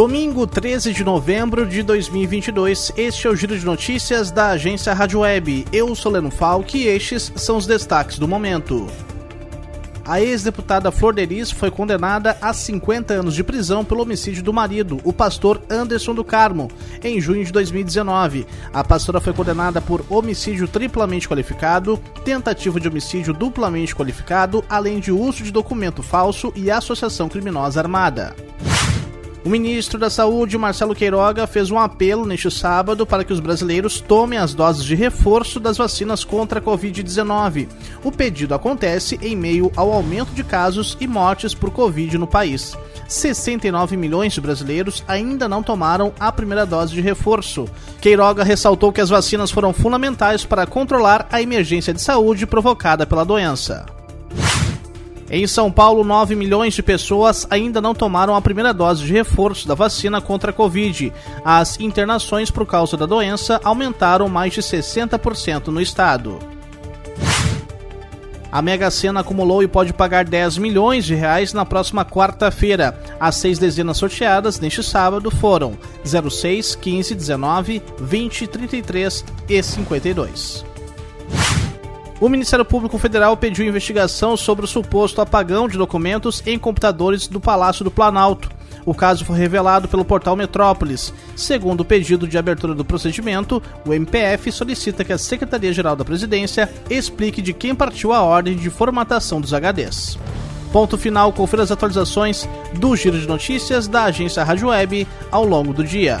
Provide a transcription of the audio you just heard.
Domingo 13 de novembro de 2022, este é o Giro de Notícias da agência Rádio Web. Eu sou Leno Falck e estes são os destaques do momento. A ex-deputada Flor Delis foi condenada a 50 anos de prisão pelo homicídio do marido, o pastor Anderson do Carmo, em junho de 2019. A pastora foi condenada por homicídio triplamente qualificado, tentativa de homicídio duplamente qualificado, além de uso de documento falso e associação criminosa armada. O ministro da Saúde, Marcelo Queiroga, fez um apelo neste sábado para que os brasileiros tomem as doses de reforço das vacinas contra a Covid-19. O pedido acontece em meio ao aumento de casos e mortes por Covid no país. 69 milhões de brasileiros ainda não tomaram a primeira dose de reforço. Queiroga ressaltou que as vacinas foram fundamentais para controlar a emergência de saúde provocada pela doença. Em São Paulo, 9 milhões de pessoas ainda não tomaram a primeira dose de reforço da vacina contra a Covid. As internações por causa da doença aumentaram mais de 60% no estado. A Mega Sena acumulou e pode pagar 10 milhões de reais na próxima quarta-feira. As seis dezenas sorteadas neste sábado foram 06, 15, 19, 20, 33 e 52. O Ministério Público Federal pediu investigação sobre o suposto apagão de documentos em computadores do Palácio do Planalto. O caso foi revelado pelo portal Metrópolis. Segundo o pedido de abertura do procedimento, o MPF solicita que a Secretaria-Geral da Presidência explique de quem partiu a ordem de formatação dos HDs. Ponto final, confira as atualizações do Giro de Notícias da agência Rádio Web ao longo do dia.